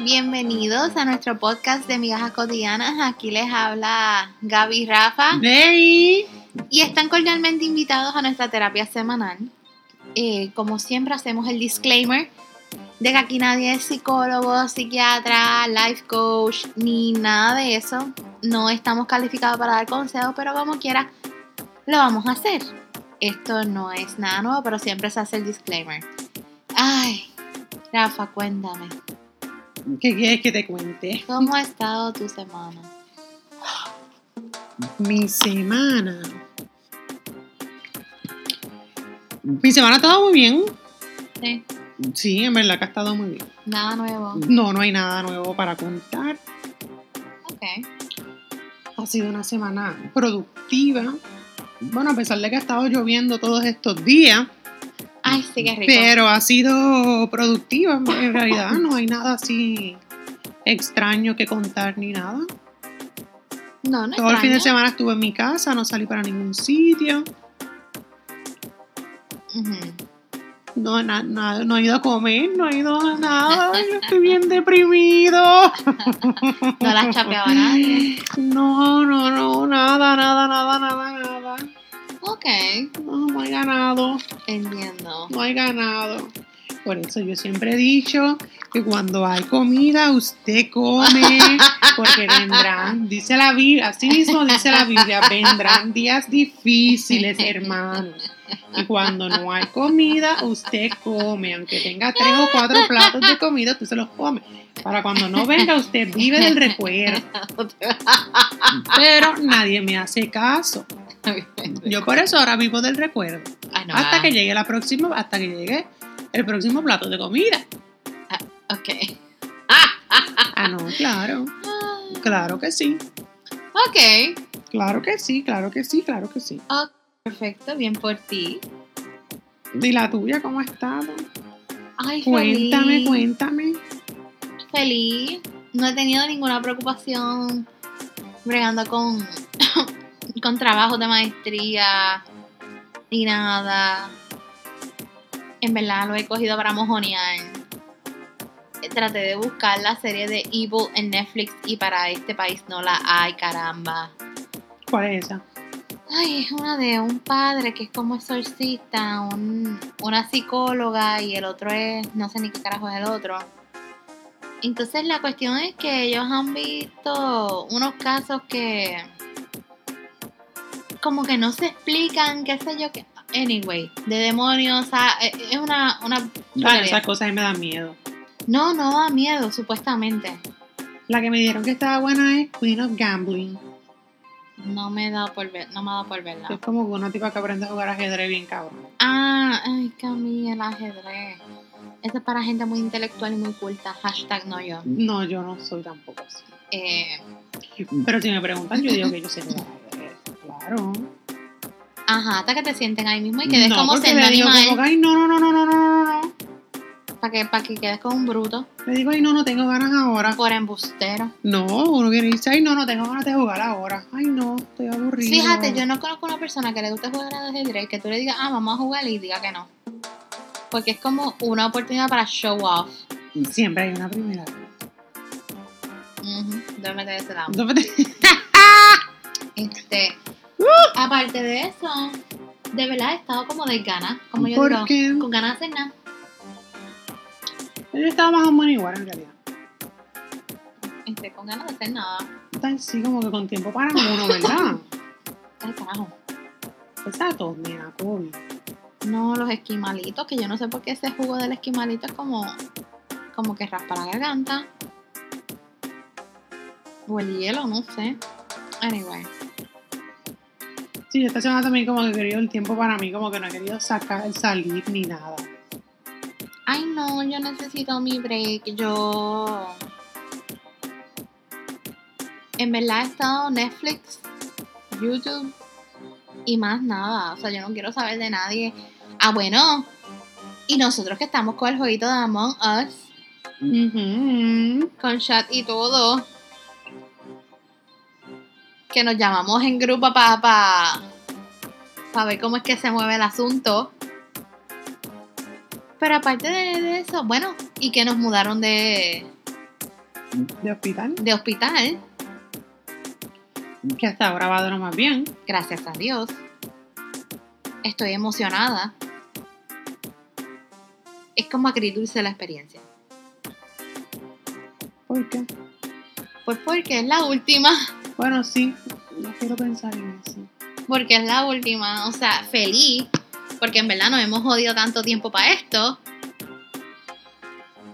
Bienvenidos a nuestro podcast de Migajas Cotidianas. Aquí les habla Gaby Rafa. ¡Hey! Y están cordialmente invitados a nuestra terapia semanal. Eh, como siempre hacemos el disclaimer de que aquí nadie es psicólogo, psiquiatra, life coach, ni nada de eso. No estamos calificados para dar consejos, pero como quiera, lo vamos a hacer. Esto no es nada nuevo, pero siempre se hace el disclaimer. Ay, Rafa, cuéntame. ¿Qué quieres que te cuente? ¿Cómo ha estado tu semana? Mi semana. Mi semana ha estado muy bien. Sí, Sí, en verdad que ha estado muy bien. nada nuevo. No, no hay nada nuevo para contar. Ok. Ha sido una semana productiva. Bueno, a pesar de que ha estado lloviendo todos estos días, Ay, sí, qué rico. pero ha sido productiva. En realidad no hay nada así extraño que contar ni nada. no, no Todo el fin de semana estuve en mi casa, no salí para ningún sitio. No, na- na- no he ido a comer, no he ido a nada. Yo estoy bien deprimido. No la chapeaba nadie. No, no, no, nada, nada, nada, nada, nada. Ok, No, no hay ganado, entiendo. no hay ganado. Por eso yo siempre he dicho que cuando hay comida usted come, porque vendrán, dice la Biblia, así mismo dice la Biblia, vendrán días difíciles, hermano. Y cuando no hay comida, usted come, aunque tenga tres o cuatro platos de comida, usted se los come. Para cuando no venga, usted vive del recuerdo. Pero nadie me hace caso. Yo por eso ahora vivo del recuerdo. No, Hasta ah, que llegue la próxima, hasta que llegue el próximo plato de comida. Ok. Ah, no, claro. Claro que sí. Ok. Claro que sí, claro que sí, claro que sí. Perfecto, bien por ti. ¿Y la tuya cómo ha estado? Ay, Cuéntame, feliz. cuéntame. Feliz. No he tenido ninguna preocupación bregando con, con trabajos de maestría ni nada. En verdad lo he cogido para mojonear. Eh, Traté de buscar la serie de Evil en Netflix y para este país no la hay, caramba. ¿Cuál es esa? Ay, es una de un padre que es como exorcista, un- una psicóloga y el otro es, no sé ni qué carajo es el otro. Entonces la cuestión es que ellos han visto unos casos que como que no se explican, qué sé yo, que anyway, de demonios, o sea, e- es una, una Ah, esas cosas a mí me dan miedo. No, no da miedo, supuestamente. La que me dieron que estaba buena es Queen of Gambling. No me da por ver, no me da por verla. Es como una tipa que aprende a jugar ajedrez bien cabrón. Ah, ay, Camila, el ajedrez. Eso es para gente muy intelectual y muy culta. Hashtag no yo. No, yo no soy tampoco así. Eh, Pero si me preguntan, yo digo que yo sé jugar. Claro. Ajá, hasta que te sienten ahí mismo y quedes como siendo animal. Como, ay, no, no, no, no, no, no, no. Para que, pa que quedes como un bruto. Le digo, ay, no, no tengo ganas ahora. Por embustero. No, uno viene y dice, ay, no, no tengo ganas de jugar ahora. Ay, no, estoy aburrido. Fíjate, yo no conozco una persona que le guste jugar a ajedrez que tú le digas, ah, vamos a jugar y diga que no. Porque es como una oportunidad para show off. Siempre hay una primera vez. Uh -huh. Duérmete de ese lado. Duérmete. este, aparte de eso, de verdad he estado como de ganas, como yo ¿Por digo, qué? con ganas de hacer nada. Yo estaba más o menos igual en realidad. Este, con ganas de hacer nada. Está así como que con tiempo para uno, ¿verdad? Ay, carajo. Exacto, mira, cool. No, los esquimalitos, que yo no sé por qué ese jugo del esquimalito es como, como que raspa la garganta. O el hielo, no sé. Anyway. Sí, esta semana también como que he querido el tiempo para mí, como que no he querido sacar, salir ni nada. Ay, no, yo necesito mi break. Yo. En verdad he estado Netflix, YouTube y más nada. O sea, yo no quiero saber de nadie. Ah, bueno. Y nosotros que estamos con el jueguito de Among Us, con chat y todo. Que nos llamamos en grupo para pa, pa ver cómo es que se mueve el asunto. Pero aparte de, de eso, bueno, y que nos mudaron de, De hospital. de hospital, Que hasta ahora va de lo más bien. gracias a Dios. Estoy emocionada. Es como agridulce la experiencia. ¿Por qué? Pues porque es la última. Bueno, sí. No quiero pensar en eso. Porque es la última. O sea, feliz. Porque en verdad nos hemos jodido tanto tiempo para esto.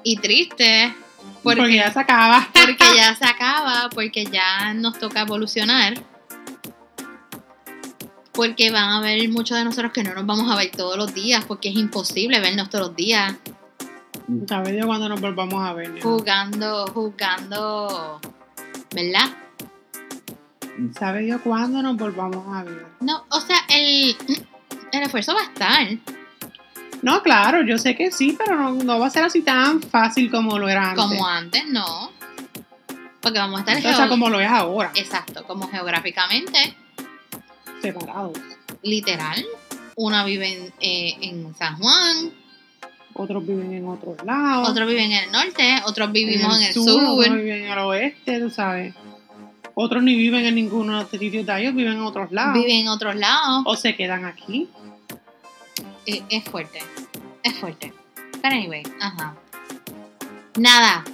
Y triste. Porque, Porque, ya se acaba. porque ya se acaba. Porque ya nos toca evolucionar. Porque van a haber muchos de nosotros que no nos vamos a ver todos los días. Porque es imposible vernos todos los días. Sabe Dios cuando nos volvamos a ver. nena. Jugando, jugando. ¿Verdad? Sabe Dios cuándo nos volvamos a ver. No, o sea, el, el esfuerzo va a estar. No, claro, yo sé que sí, pero no, no va a ser así tan fácil como lo era antes. Como antes, no. Porque vamos a estar o sea, como lo es ahora, Exacto, como geográficamente, separados. literal. Una vive en, eh, en San Juan, Otros viven en otros lados. otros viven en el norte, otros vivimos en el, sur, Otros viven en el oeste, tú sabes. Otros ni viven en ninguno de los sitios de ellos, viven en otros lados. viven en otros lados. O se quedan aquí. Eh, es fuerte, es fuerte. Pero anyway, ajá. Nada.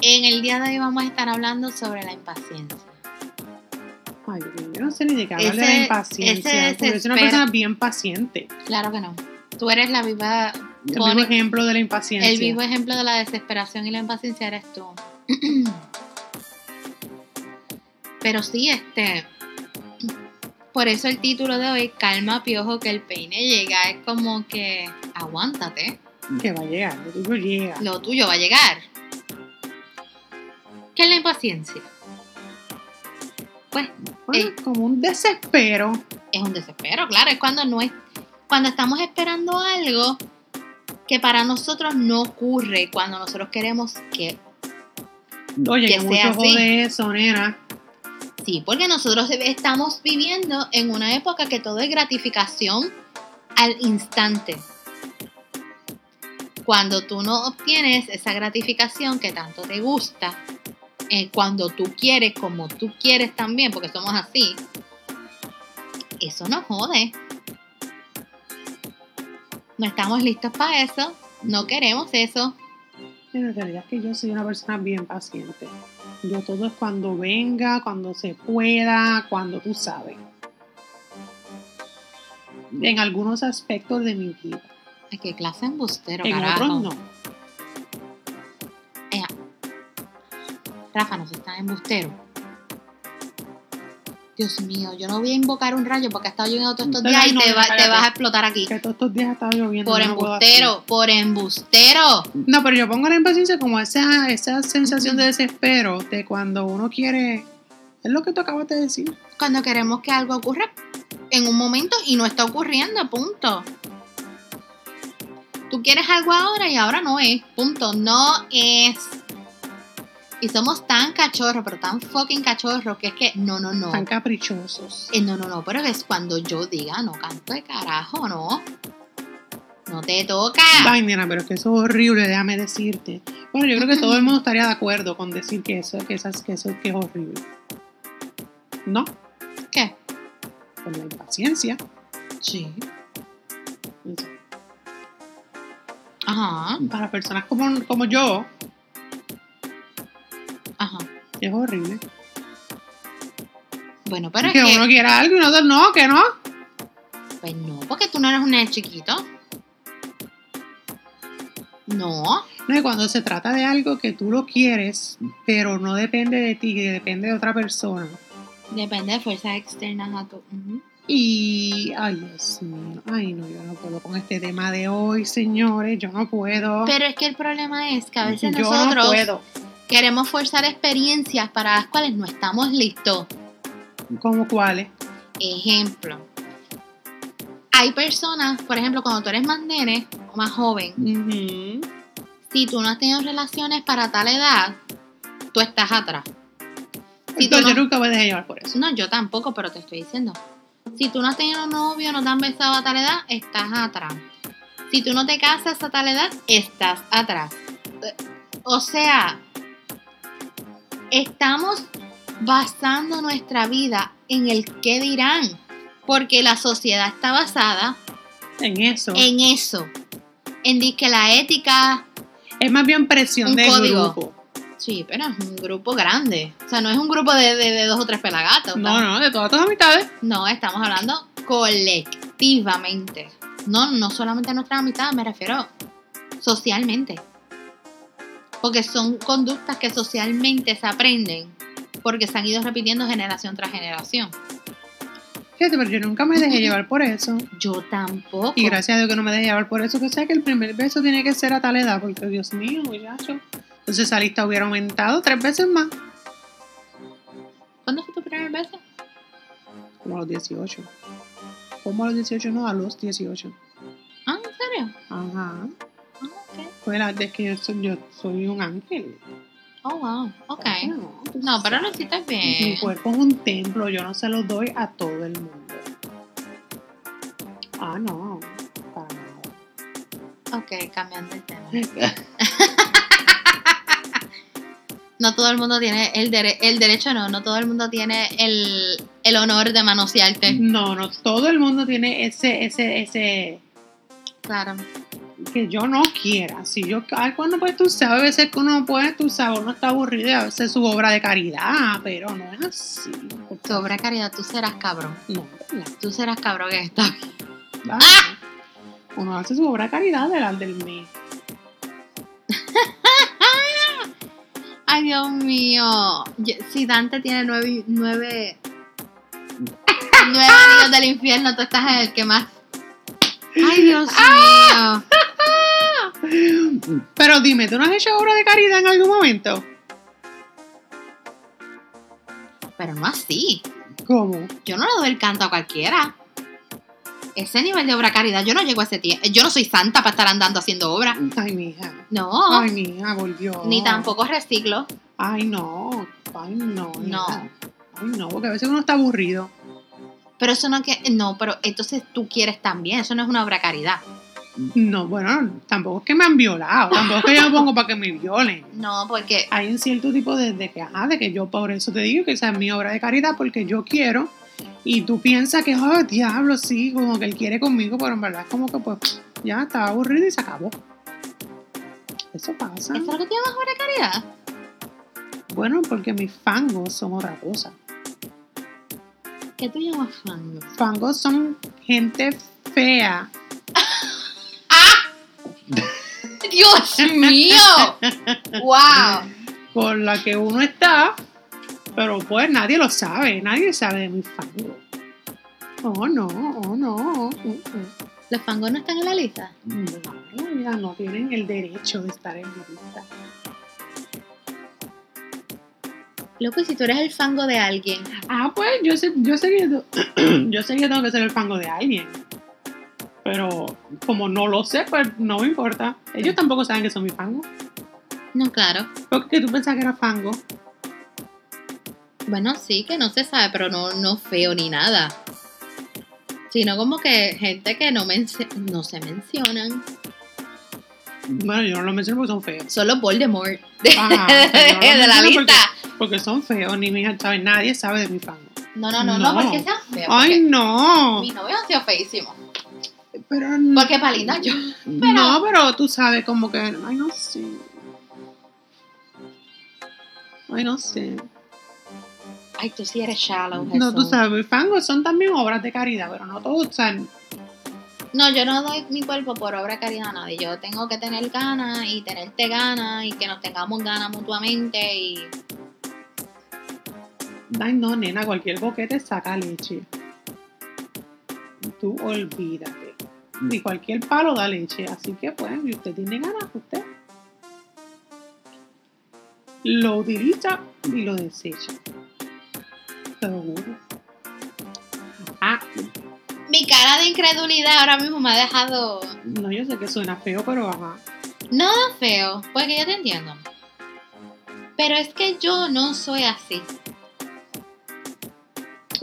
En el día de hoy vamos a estar hablando sobre la impaciencia. Ay, yo no sé ni de qué hablar de impaciencia. ese porque es una persona bien paciente. Claro que no. Tú eres la viva, El mismo ejemplo de la impaciencia. el vivo ejemplo de la desesperación y la impaciencia eres tú. Pero sí, este. Por eso el título de hoy, Calma Piojo, que el peine llega, es como que aguántate, Que va a llegar, lo tuyo llega. lo tuyo va a llegar. ¿Qué es la impaciencia? Pues Bueno, eh. como un desespero. es un desespero, claro, es cuando no es, cuando estamos esperando algo que para nosotros no ocurre, cuando nosotros queremos que Oye, que que sea mucho así. eso, nena. Sí, porque nosotros estamos viviendo en una época que todo es gratificación al instante. Cuando tú no obtienes esa gratificación que tanto te gusta, eh, cuando tú quieres como tú quieres también, porque somos así, eso nos jode. No estamos listos para eso, no queremos eso. En realidad es que yo soy una persona bien paciente. Yo todo es cuando venga, cuando se pueda, cuando tú sabes. En algunos aspectos de mi vida. Ay, qué clase embustero, en carajo. otros no. Rafa, nos está embustero. Dios mío, yo no voy a invocar un rayo porque ha estado lloviendo todos estos días y no, te, va- cállate. te vas a explotar aquí. Que todos estos días ha estado lloviendo. Por no embustero, por embustero. No, pero yo pongo la impaciencia como esa, esa sensación de desespero de cuando uno quiere. Es lo que tú acabas de decir. Cuando queremos que algo ocurra en un momento y no está ocurriendo, punto. Tú quieres algo ahora y ahora no es, punto. No es. Y somos tan cachorros, pero tan fucking cachorros que es que no, no, no. Tan caprichosos. Eh, no, no, no, pero es cuando yo diga, no canto de carajo, no. No te toca. Ay, nena, pero es que eso es horrible, déjame decirte. Bueno, yo creo que todo el mundo estaría de acuerdo con decir que eso, que esas, que eso que es horrible. ¿No? ¿Qué? Con la impaciencia. Sí. Ajá, Para personas como, como yo. Es horrible. Bueno, pero que es que. uno quiera algo y nosotros no, que no. Pues no, porque tú no eres un nene chiquito. No. No, y cuando se trata de algo que tú lo quieres, pero no depende de ti, que depende de otra persona. Depende de fuerzas externas a tu. Y, ay, Dios mío, ay, no, yo no puedo con este tema de hoy, señores, yo no puedo. Pero es que el problema es que a veces yo nosotros no puedo. Queremos forzar experiencias para las cuales no estamos listos. ¿Cómo cuáles? Ejemplo. Hay personas, por ejemplo, cuando tú eres más nene o más joven, si tú no has tenido relaciones para tal edad, tú estás atrás. Si Entonces, no- yo nunca voy a dejar llevar por eso. No, yo tampoco, pero te estoy diciendo. Si tú no has tenido novio, no te han besado a tal edad, estás atrás. Si tú no te casas a tal edad, estás atrás. O sea, estamos basando nuestra vida en el qué dirán, porque la sociedad está basada En eso. en eso, en que la ética, es más bien presión código. grupo. sí, pero es un grupo grande, o sea, no es un grupo de, de- de dos o tres pelagatos. No, estamos- no, de todas tus amistades. no, estamos hablando colectivamente, no, no solamente nuestra amistad, me refiero socialmente, porque son conductas que socialmente se aprenden, porque se han ido repitiendo generación tras generación. Fíjate, pero yo nunca me dejé llevar por eso. Yo tampoco. Y gracias a Dios que no me dejé llevar por eso, que sé que el primer beso tiene que ser a tal edad, porque Dios mío, muchacho. Entonces esa lista hubiera aumentado tres veces más, ¿Cuándo fue tu primer beso? como a los 18. ¿Cómo a los 18? No, a los 18. Ah, ¿en serio? Ajá. Ah, de que yo soy, yo soy un ángel. Oh, wow. Ok. No, tú No, pero lo hiciste Mi bien. cuerpo es un templo, yo no se lo doy a todo el mundo. Ah, no, para nada. Ok, cambiando el tema. No todo el mundo tiene el, dere- el derecho, no, no todo el mundo tiene el, el honor de manosearte. No, no, todo el mundo tiene ese, ese, ese, Claro. Que yo no quiera. Si yo, ay, cuando pues tú sabes, a veces que uno puede, tú sabes, uno está aburrido y a veces su obra de caridad, pero no es así. Sobre caridad, tú serás cabrón. No. Tú serás cabrón que está bien. ¿verdad? Uno hace su obra de caridad delante del mes. Ay, Dios mío. Si Dante tiene nueve, nueve, nueve anillos del infierno, tú estás en el que más. Ay, Dios mío. Pero dime, ¿tú no has hecho obra de caridad en algún momento? Pero no así. ¿Cómo? Yo no le doy el canto a cualquiera. Ese nivel de obra caridad, yo no llego a ese tiempo. Yo no soy santa para estar andando haciendo obra. Ay, mija. No. Ay, mija, volvió. Ni tampoco reciclo. Ay, no. Ay, no. No. hija. Ay, no, porque a veces uno está aburrido. Pero eso no que. No, pero entonces tú quieres también. Eso no es una obra caridad. No, bueno, tampoco es que me han violado. Tampoco es que yo me pongo para que me violen. No, porque. Hay un cierto tipo de, de que, ajá, de que yo por eso te digo que esa es mi obra de caridad, porque yo quiero. Y tú piensas que, oh, diablo, sí, como que él quiere conmigo, pero en verdad es como que, pues, ya estaba aburrido y se acabó. Eso pasa. ¿Eso es lo que tiene más obra caridad? Bueno, porque mis fangos son otra cosa. ¿Qué tú llamas fango? Fangos son gente fea. ¡Dios mío! ¡Wow! con la que uno está, pero pues nadie lo sabe, nadie sabe de mis fangos. Oh, no, oh, no. ¿Los fangos no están en la lista? No, mira, no tienen el derecho de estar en mi lista. Loco, si tú eres el fango de alguien. Ah, pues yo sé, yo sé que yo sé que tengo que ser el fango de alguien. Pero como no lo sé, pues no me importa. Ellos tampoco saben que son mi fango. No, claro. Porque tú pensabas que era fango. Bueno, sí, que no se sabe, pero no, no feo ni nada. Sino como que gente que no, no se mencionan. Bueno, yo no lo menciono porque son feos. Solo Voldemort. De, Ajá, no de la lista. Porque son feos, ni mi hija sabe, nadie sabe de mi fango. No, no, no, no, No. porque sean feos. Ay, no. Mis novios han sido feísimos. Pero Porque para linda yo. No, pero tú sabes como que, ay, no sé. Ay, no sé. Ay, tú sí eres shallow. No, tú Jesús. sabes, mis fangos son también obras de caridad, pero no todos, o sea, No, yo no doy mi cuerpo por obra de caridad a nadie. Yo tengo que tener ganas y tenerte ganas y que nos tengamos ganas mutuamente y ay, no, nena, cualquier boquete saca leche. Tú olvídate. Y cualquier palo da leche, así que pues, si usted tiene ganas, usted lo utiliza y lo desecha. Seguro. Ah, mi cara de incredulidad ahora mismo me ha dejado no, yo sé que suena feo, pero ajá. nada feo, porque yo te entiendo. Pero es que yo no soy así.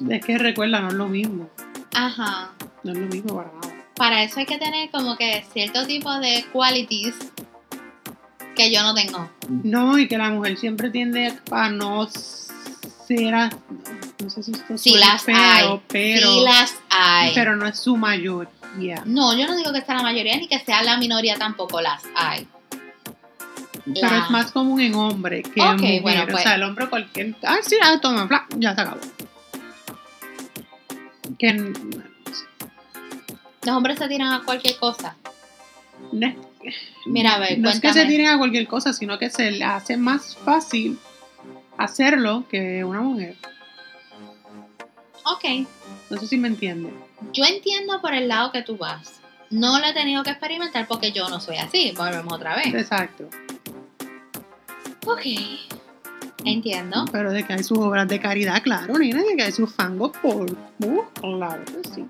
Es que recuerda, no es lo mismo. Ajá. No es lo mismo para nada. Para eso hay que tener como que cierto tipo de qualities que yo no tengo. No, y que la mujer siempre tiende a no ser. a- no sé si esto Sí las feo, hay. pero, sí las hay. pero no es su mayoría. No, yo no digo que sea la mayoría ni que sea la minoría tampoco las hay. Pero La- es más común en hombre que Ok, en mujer. bueno, O pues- sea, el hombre cualquier. Ah, sí, ah, toma, bla, ya se acabó. Que Los hombres se tiran a cualquier cosa. no es- Mira, a ver, no es que se tiren a cualquier cosa, sino que se le hace más fácil hacerlo que una mujer. Ok, No sé si me entiende. yo entiendo por el lado que tú vas. No lo he tenido que experimentar porque yo no soy así. Volvemos otra vez. Exacto. Ok. Entiendo. Pero de que hay sus obras de caridad, claro, nena, de que hay sus fangos por. Uh, claro que sí.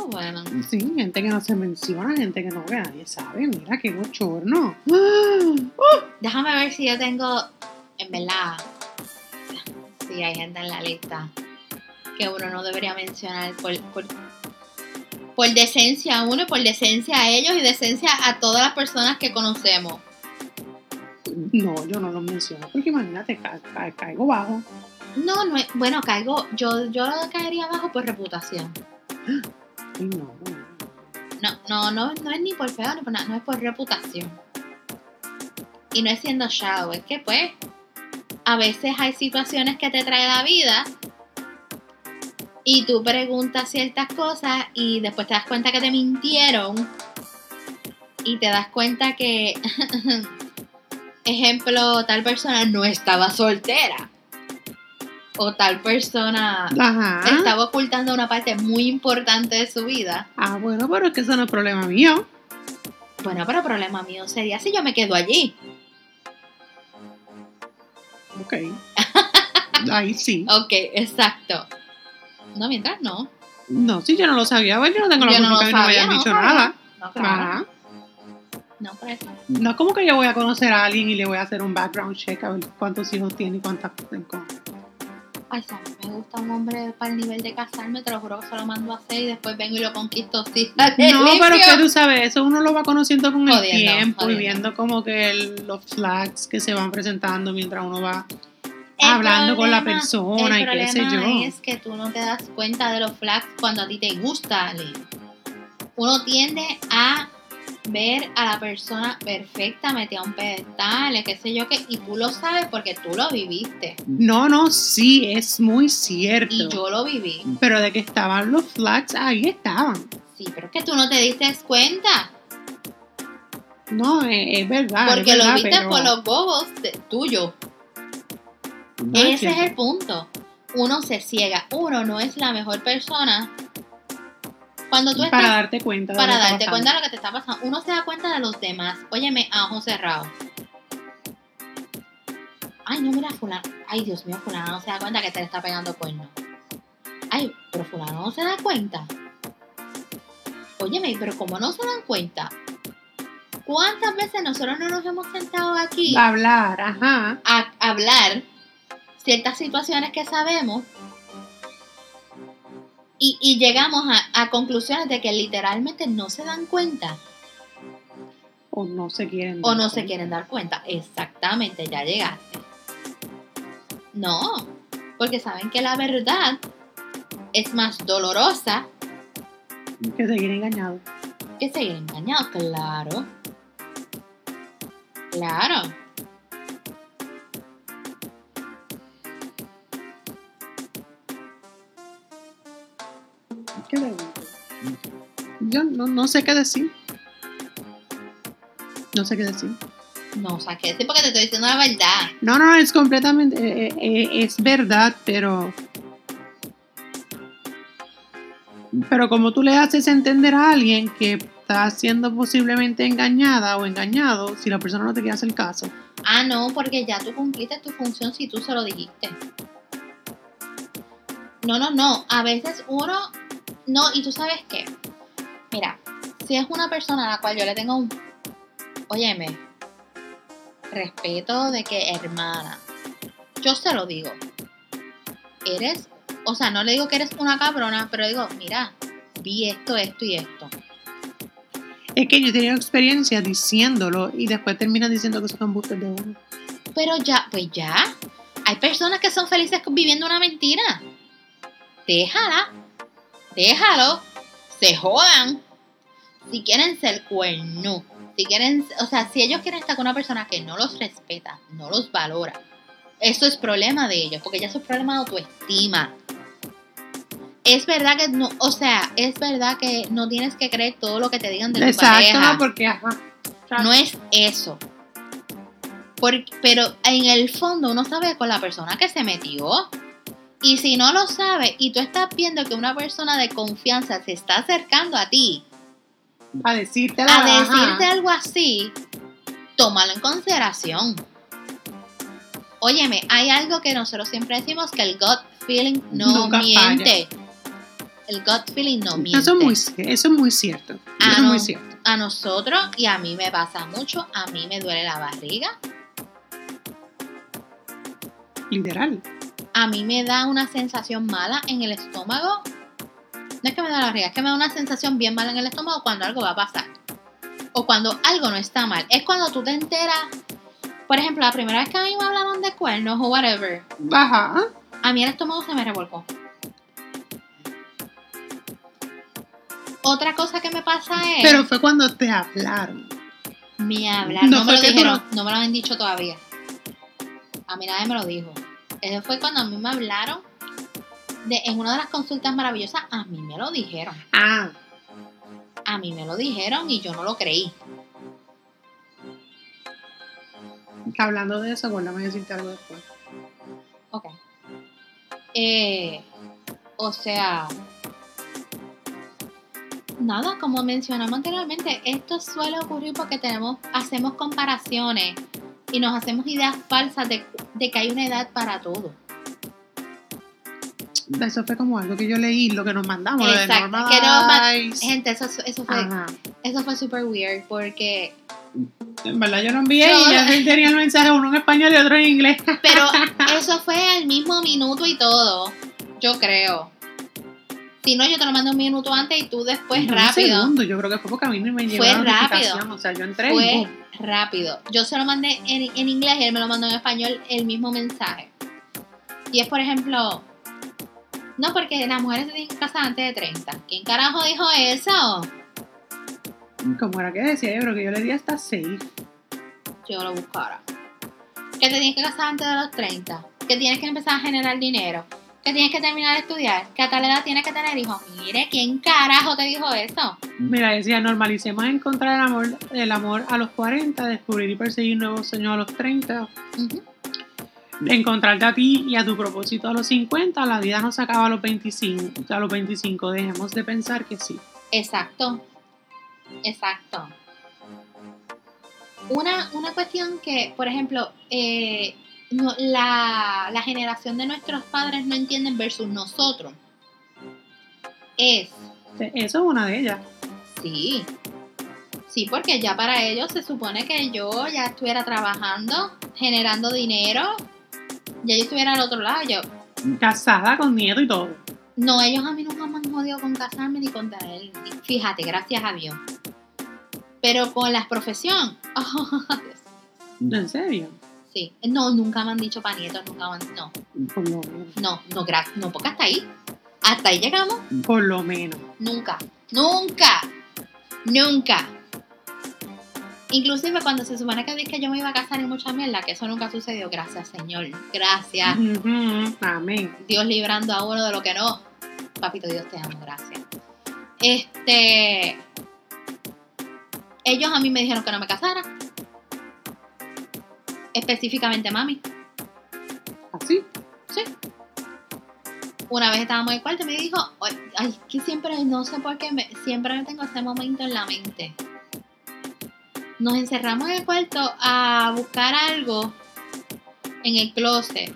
Ah, bueno. Sí, gente que no se menciona, gente que no que nadie sabe. Mira qué bochorno. Déjame ver si yo tengo, en verdad, si hay gente en la lista que uno no debería mencionar por, por, por decencia a uno y por decencia a ellos y decencia a todas las personas que conocemos. No, yo no lo menciono, porque imagínate, ca- ca- caigo bajo. No, no bueno, caigo, yo, yo caería abajo por reputación. No. No, no, no, es ni por feo no es por reputación. Y no es siendo shallow, es que pues a veces hay situaciones que te trae la vida y tú preguntas ciertas cosas y después te das cuenta que te mintieron y te das cuenta que, ejemplo, tal persona no estaba soltera o tal persona Ajá. estaba ocultando una parte muy importante de su vida. Ah, bueno, pero es que eso no es problema mío. Bueno, pero problema mío sería si yo me quedo allí. Ok. Ahí sí. Ok, exacto. No, mientras no. No, si yo no lo sabía, bueno, yo no tengo la no culpa lo que a mí no me sabía, hayan no, dicho claro. nada. No, claro. Ajá. No, por eso. No es como que yo voy a conocer a alguien y le voy a hacer un background check a ver cuántos hijos tiene y cuántas. con- Ay, si a mí me gusta un hombre para el nivel de casarme, te lo juro que se lo mando a hacer y después vengo y lo conquisto. Sí, No, pero limpio. que tú sabes, eso uno lo va conociendo con el Jodiendo, tiempo y viendo como que el- los flags que se van presentando mientras uno va El hablando con la persona y qué sé problema yo. es que tú no te das cuenta de los flags cuando a ti te gusta alguien. Uno tiende a ver a la persona perfecta metida a un pedestal, qué sé yo qué, y tú lo sabes porque tú lo viviste. No, no, sí, es muy cierto. Y yo lo viví. Pero de que estaban los flags, ahí estaban. Sí, pero es que tú no te diste cuenta. No, es, es verdad. Porque es lo viste pero- por los bobos tuyos. No Ese es el punto. Uno se ciega. Uno no es la mejor persona. Cuando tú Para estás darte cuenta. de para darte pasando. cuenta de lo que te está pasando. Uno se da cuenta de los demás. Óyeme, a ojos cerrados. Ay, no, mira, fulano. Ay, Dios mío, fulano no se da cuenta que te le está pegando cuerno. Ay, pero fulano no se da cuenta. Óyeme, pero como no se dan cuenta, ¿cuántas veces nosotros no nos hemos sentado aquí Hablar, ajá. a hablar ciertas situaciones que sabemos y, y llegamos a, a conclusiones de que literalmente no se dan cuenta O no se quieren. o dar no se quieren dar cuenta. Exactamente, ya llegaste. No, porque saben que la verdad es más dolorosa Que seguir engañado. que seguir engañados, claro. Claro. Yo no, no sé qué decir. No sé qué decir. No, o sea, que sí, porque te estoy diciendo la verdad. No, no, es completamente, eh, eh, es verdad, pero... Pero como tú le haces entender a alguien que está siendo posiblemente engañada o engañado, si la persona no te quiere hacer caso. Ah, no, porque ya tú cumpliste tu función si tú se lo dijiste. No, no, no. A veces uno. No, y tú sabes qué. Mira, si es una persona a la cual yo le tengo un. Óyeme. Respeto de que hermana. Yo se lo digo. Eres. O sea, no le digo que eres una cabrona, pero digo, mira, vi esto, esto y esto. Es que yo he tenido experiencia diciéndolo y después terminan diciendo que son embustes de uno. Pero ya, pues ya. Hay personas que son felices viviendo una mentira. Déjala. Déjalo. Se jodan. Si quieren ser cuerno. Si quieren, o sea, si ellos quieren estar con una persona que no los respeta, no los valora, eso es problema de ellos, porque ya es problema de autoestima. Es verdad que no, o sea, es verdad que no tienes que creer todo lo que te digan de tu Exacto, pareja. porque ajá. No es eso. Por- pero en el fondo uno sabe con la persona que se metió. Y si no lo sabe y tú estás viendo que una persona de confianza se está acercando a ti a decirte la a ajá. decirte algo así, tómalo en consideración. Óyeme, hay algo que nosotros siempre decimos que el gut feeling no Nunca miente. El gut feeling no miente. Eso es muy, eso es muy cierto. Eso es no. muy cierto. a nosotros y a mí me pasa mucho, a mí me duele la barriga, Literal. A mí me da una sensación mala en el estómago. No es que me da la barriga, es que me da una sensación bien mala en el estómago cuando algo va a pasar. O cuando algo no está mal. Es cuando tú te enteras, por ejemplo, la primera vez que a mí me hablaron de cuernos o whatever, Ajá. a mí el estómago se me revolcó. Otra cosa que me pasa es... Pero fue cuando te hablaron. Me hablaron, No no, me lo dijeron, no me lo han dicho todavía. A mí nadie me lo dijo. Eso fue cuando a mí me hablaron de, en una de las consultas maravillosas, a mí me lo dijeron. Ah. A mí me lo dijeron y yo no lo creí. Hablando de eso, acuérdame de decirte algo después. Ok. Eh, o sea, nada, como mencionamos anteriormente, esto suele ocurrir porque tenemos, hacemos comparaciones y nos hacemos ideas falsas de, de que hay una edad para todo. Eso fue como algo que yo leí, lo que nos mandamos, lo de Exacto, que. Gente, eso, eso fue, Ajá. eso fue super weird porque, En verdad yo lo envié Yo- y ya tenía el mensaje uno en español y otro en inglés. pero eso fue al mismo minuto y todo, yo creo. Si no, yo te lo mandé un minuto antes y tú después Un rápido. segundo, yo creo que fue porque a mí me llegó Fue la rápido. O sea, yo entré y Fue rápido. Yo se lo mandé en, en inglés y él me lo mandó en español el mismo mensaje. Y es, por ejemplo, no, porque las mujeres se tienen que casar antes de 30. ¿Quién carajo dijo eso? Como era que decía, yo creo que yo le di hasta 6. Yo lo busco ahora. Que te tienes que casar antes de los 30. Que tienes que empezar a generar dinero. Que tienes que terminar de estudiar. Que a tal edad tienes que tener hijos. Mire, ¿quién carajo te dijo eso? Mira, decía, normalicemos encontrar el amor, el amor a los 40, descubrir y perseguir nuevos sueños a los 30, Ujú. encontrarte a ti y a tu propósito a los 50, la vida no se acaba a los 25, a los 25, dejemos de pensar que sí. Exacto. Exacto. Una, una cuestión que, por ejemplo, eh, no- la, la generación de nuestros padres no entienden versus nosotros es, Eso es una de ellas. sí, sí, porque ya para ellos se supone que yo ya estuviera trabajando, generando dinero, ya yo estuviera al otro lado. Yo, Casada con nieto y todo. no, ellos a mí nunca me han jodido con casarme ni con tener, fíjate, gracias a Dios. Pero con la profesión, ¿En serio? Sí, no, nunca me han dicho pa' nietos, nunca me han, no, Por lo menos. no, no, gra- no, porque hasta ahí, hasta ahí llegamos, Por lo menos. nunca, nunca, nunca. Inclusive cuando se supone que dije que yo me iba a casar y mucha mierda, que eso nunca sucedió, gracias Señor, gracias, Ujú, Amén. Dios librando a uno de lo que no, papito Dios te amo, gracias. Este, ellos a mí me dijeron que no me casara, específicamente mami. Así. Sí. Una vez estábamos en el cuarto y me dijo, "Ay, que siempre, no sé por qué, me- siempre me tengo ese momento en la mente. Nos encerramos en el cuarto a buscar algo en el closet.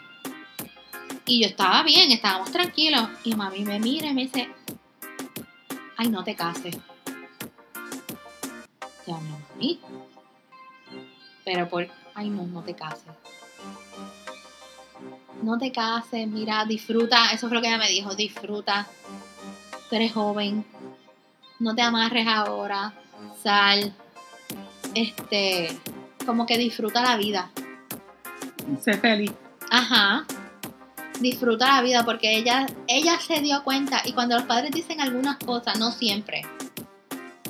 Y yo estaba bien, estábamos tranquilos. Y mami me mira y me dice, ay, no te cases. Ya no, mami. Pero por, ay, no, no te cases no te cases, mira, disfruta, eso fue lo que ella me dijo, disfruta, tú eres joven, no te amarres ahora, sal, este, como que disfruta la vida. Sé feliz. Ajá. Disfruta la vida porque ella, ella se dio cuenta y cuando los padres dicen algunas cosas, no siempre,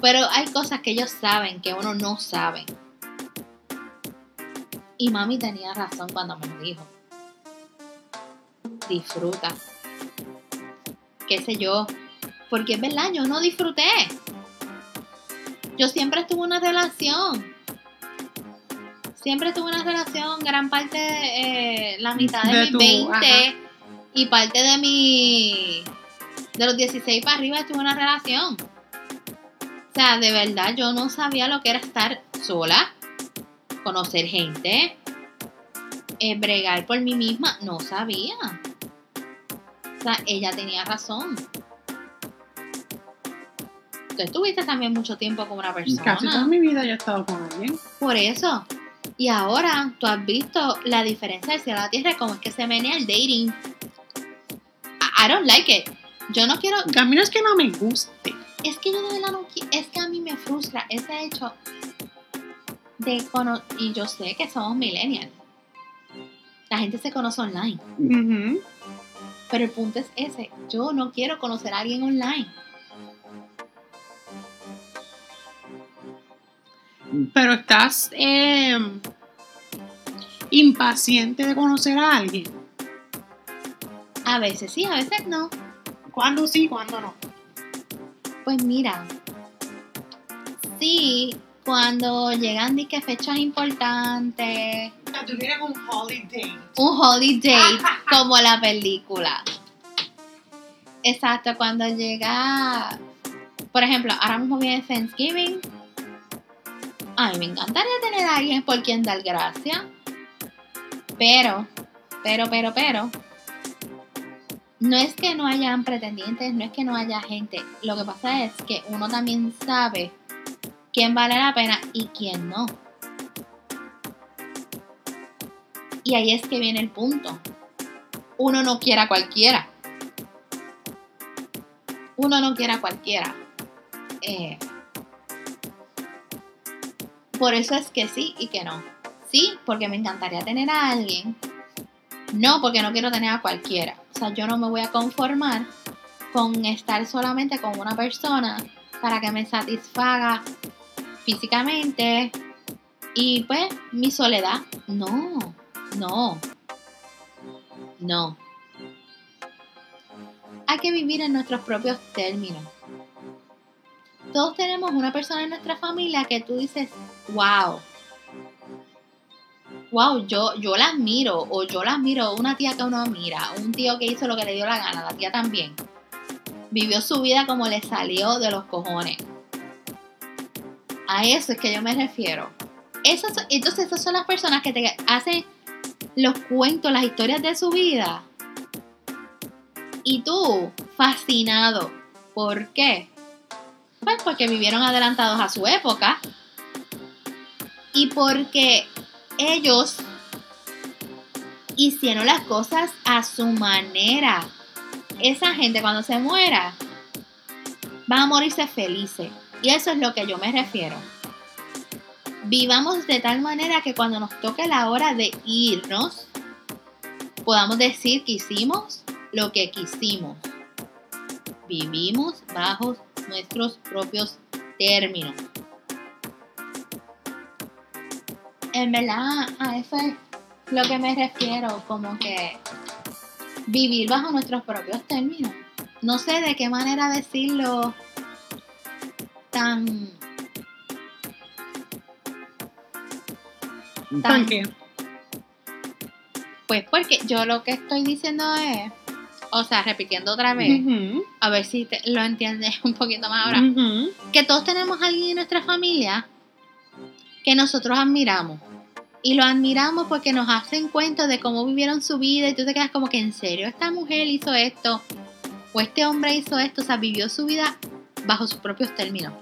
pero hay cosas que ellos saben que uno no sabe. Y mami tenía razón cuando me lo dijo. Disfruta. Qué sé yo. Porque es verdad, yo no disfruté. Yo siempre estuve en una relación. Siempre estuve en una relación, gran parte, eh, la mitad de, De mis tu- 20 ajá. y parte de mi. de los 16 para arriba estuve en una relación. O sea, de verdad, yo no sabía lo que era estar sola, conocer gente, eh, bregar por mí misma. No sabía. O sea, ella tenía razón. Tú estuviste también mucho tiempo con una persona. Casi toda mi vida yo he estado con alguien. Por eso. Y ahora tú has visto la diferencia del cielo a la tierra, y cómo es que se menea el dating. I, don't like it. Yo no quiero. A mí no es que no me guste. Es que yo de verdad no quiero. Es que a mí me frustra ese hecho de Y yo sé que somos millennials. La gente se conoce online. Pero el punto es ese. Yo no quiero conocer a alguien online. Pero estás eh, impaciente de conocer a alguien. A veces sí, a veces no. ¿Cuándo sí, cuándo no? Pues mira, sí, cuando llegan de que fechas importantes, Tú tienes un holiday. un holiday como la película. Exacto, cuando llega, por ejemplo, ahora mismo viene Thanksgiving. Ay, me encantaría tener a alguien por quien dar gracias. Pero, pero, pero, pero, no es que no hayan pretendientes, no es que no haya gente. Lo que pasa es que uno también sabe quién vale la pena y quién no. Y ahí es que viene el punto. Uno no quiere a cualquiera. Uno no quiere a cualquiera. Eh, por eso es que sí y que no. Sí, porque me encantaría tener a alguien. No, porque no quiero tener a cualquiera. O sea, yo no me voy a conformar con estar solamente con una persona para que me satisfaga físicamente y pues mi soledad. No, no, no. Hay que vivir en nuestros propios términos. Todos tenemos una persona en nuestra familia que tú dices, wow, wow, yo, yo la admiro, o yo la admiro, una tía que uno admira, un tío que hizo lo que le dio la gana, la tía también. Vivió su vida como le salió de los cojones. A eso es que yo me refiero. Esas, entonces, esas son las personas que te hacen los cuentos, las historias de su vida. Y tú, fascinado. ¿Por qué? Pues porque vivieron adelantados a su época. Y porque ellos hicieron las cosas a su manera. Esa gente cuando se muera van a morirse felices. Y eso es lo que yo me refiero. Vivamos de tal manera que cuando nos toque la hora de irnos, podamos decir que hicimos lo que quisimos. Vivimos bajo nuestros propios términos. En verdad, a eso es lo que me refiero, como que vivir bajo nuestros propios términos. No sé de qué manera decirlo tan. ¿Tan qué? pues porque yo lo que estoy diciendo es, o sea, repitiendo otra vez, a ver si te- lo entiendes un poquito más ahora, que todos tenemos a alguien en nuestra familia que nosotros admiramos. Y lo admiramos porque nos hacen cuenta de cómo vivieron su vida y tú te quedas como que en serio, esta mujer hizo esto o este hombre hizo esto, o sea, vivió su vida bajo sus propios términos,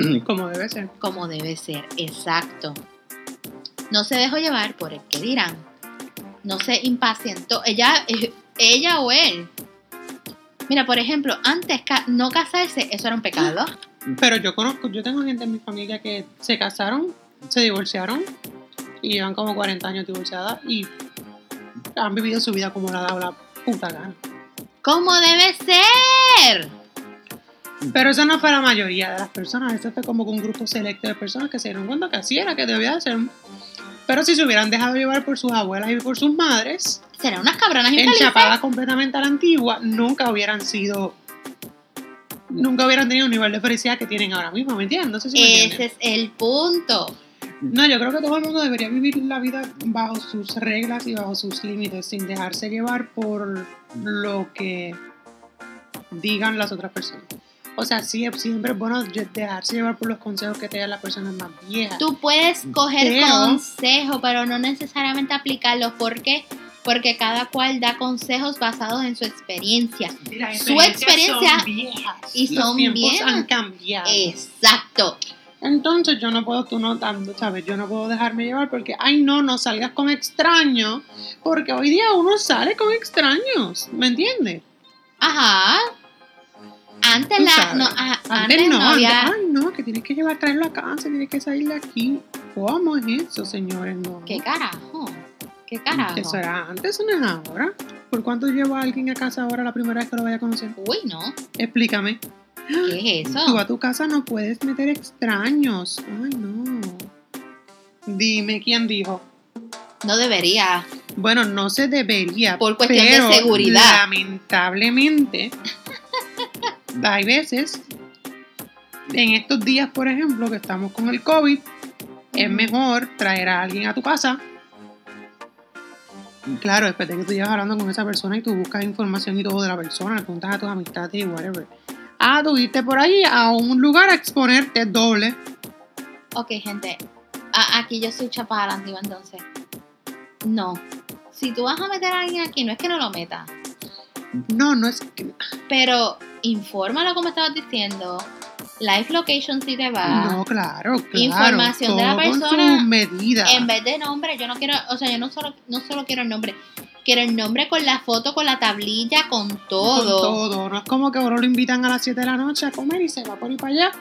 Como debe ser. como debe ser, exacto. No se dejó llevar por el que dirán. No se impacientó. Ella, eh, ella o él. Mira, por ejemplo, antes no casarse, eso era un pecado. Pero yo conozco, yo tengo gente en mi familia que se casaron, se divorciaron y llevan como 40 años divorciadas y han vivido su vida como le ha dado la puta gana. ¿Cómo debe ser? Pero eso no fue la mayoría de las personas, eso fue como que un grupo selecto de personas que se dieron cuenta que así era, que debía de ser. Pero si se hubieran dejado llevar por sus abuelas y por sus madres, Serán unas cabronas enchapadas completamente a la antigua, nunca hubieran sido, nunca hubieran tenido un nivel de felicidad que tienen ahora mismo, ¿me entiendes? No sé si me Ese es el punto. No, yo creo que todo el mundo debería vivir la vida bajo sus reglas y bajo sus límites, sin dejarse llevar por lo que digan las otras personas. O sea, sí, siempre es bueno dejarse llevar por los consejos que te dan las personas más viejas. Tú puedes coger Pero- consejo, pero no necesariamente aplicarlo. ¿Por qué? Porque cada cual da consejos basados en su experiencia. Su experiencia- son viejas. y Los tiempos viejas. han cambiado. Exacto. Entonces yo no puedo, tú no, tanto, ¿sabes? Yo no puedo dejarme llevar porque, ay no, no salgas con extraños, porque hoy día uno sale con extraños, ¿me entiendes? Ajá. Antes Tú la. sabes. No, ajá, Antes, no, había. antes, ay no, que tienes que llevar, traerlo a casa, tienes que salir de aquí. ¿Cómo es eso, señores? No. ¿Qué carajo? ¿Qué carajo? Eso era antes, eso no es ahora. ¿Por cuánto lleva alguien a casa ahora la primera vez que lo vaya a conocer? Uy, no. Explícame. ¿Qué es Tú eso? a tu casa no puedes meter extraños. Ay, no. Dime quién dijo. No debería. Bueno, no se debería. Por cuestión de seguridad. Lamentablemente, hay veces, en estos días, por ejemplo, que estamos con el COVID, es mejor traer a alguien a tu casa. Claro, después de que tú llevas hablando con esa persona y tú buscas información y todo de la persona, le preguntas a tus amistades y whatever. Ah, tú irte por ahí a un lugar a exponerte doble. Ok, gente. aquí yo soy chapada a la antigua entonces. No. Si tú vas a meter a alguien aquí, no es que no lo metas. No, no es que. Pero infórmalo como estabas diciendo. Live location si te va. No, claro, claro. Información de la persona. En vez de nombre, yo no quiero, o sea, yo no solo, no solo quiero el nombre, quiero el nombre con la foto, con la tablilla, con todo. Con todo. No es como que ahora lo invitan a las 7 de la noche a comer y se va por ahí para allá,